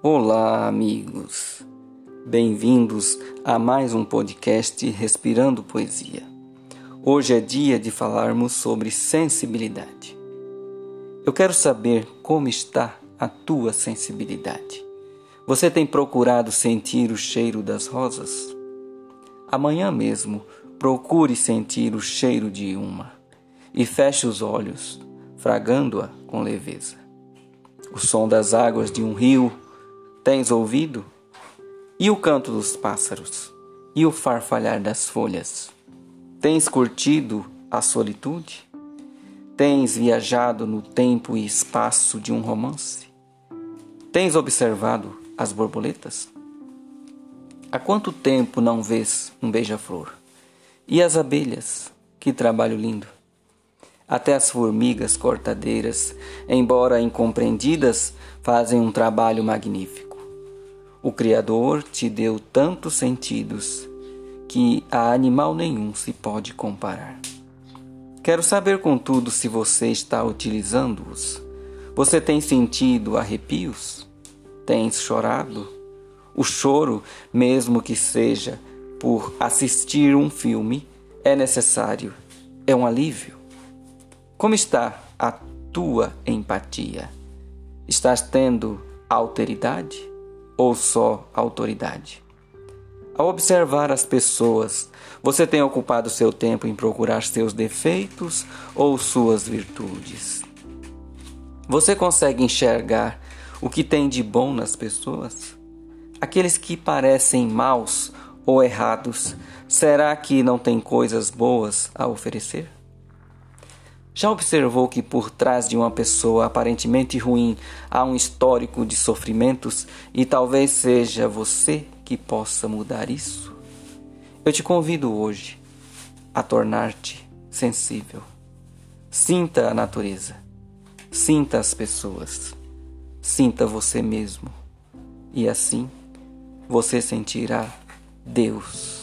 Olá, amigos. Bem-vindos a mais um podcast Respirando Poesia. Hoje é dia de falarmos sobre sensibilidade. Eu quero saber como está a tua sensibilidade. Você tem procurado sentir o cheiro das rosas? Amanhã mesmo, procure sentir o cheiro de uma e feche os olhos, fragando-a com leveza. O som das águas de um rio Tens ouvido? E o canto dos pássaros? E o farfalhar das folhas? Tens curtido a solitude? Tens viajado no tempo e espaço de um romance? Tens observado as borboletas? Há quanto tempo não vês um beija-flor? E as abelhas? Que trabalho lindo! Até as formigas cortadeiras, embora incompreendidas, fazem um trabalho magnífico. O Criador te deu tantos sentidos que a animal nenhum se pode comparar. Quero saber, contudo, se você está utilizando-os. Você tem sentido arrepios? Tens chorado? O choro, mesmo que seja por assistir um filme, é necessário, é um alívio. Como está a tua empatia? Estás tendo alteridade? Ou só autoridade? Ao observar as pessoas, você tem ocupado seu tempo em procurar seus defeitos ou suas virtudes? Você consegue enxergar o que tem de bom nas pessoas? Aqueles que parecem maus ou errados, será que não têm coisas boas a oferecer? Já observou que por trás de uma pessoa aparentemente ruim há um histórico de sofrimentos e talvez seja você que possa mudar isso? Eu te convido hoje a tornar-te sensível. Sinta a natureza, sinta as pessoas, sinta você mesmo e assim você sentirá Deus.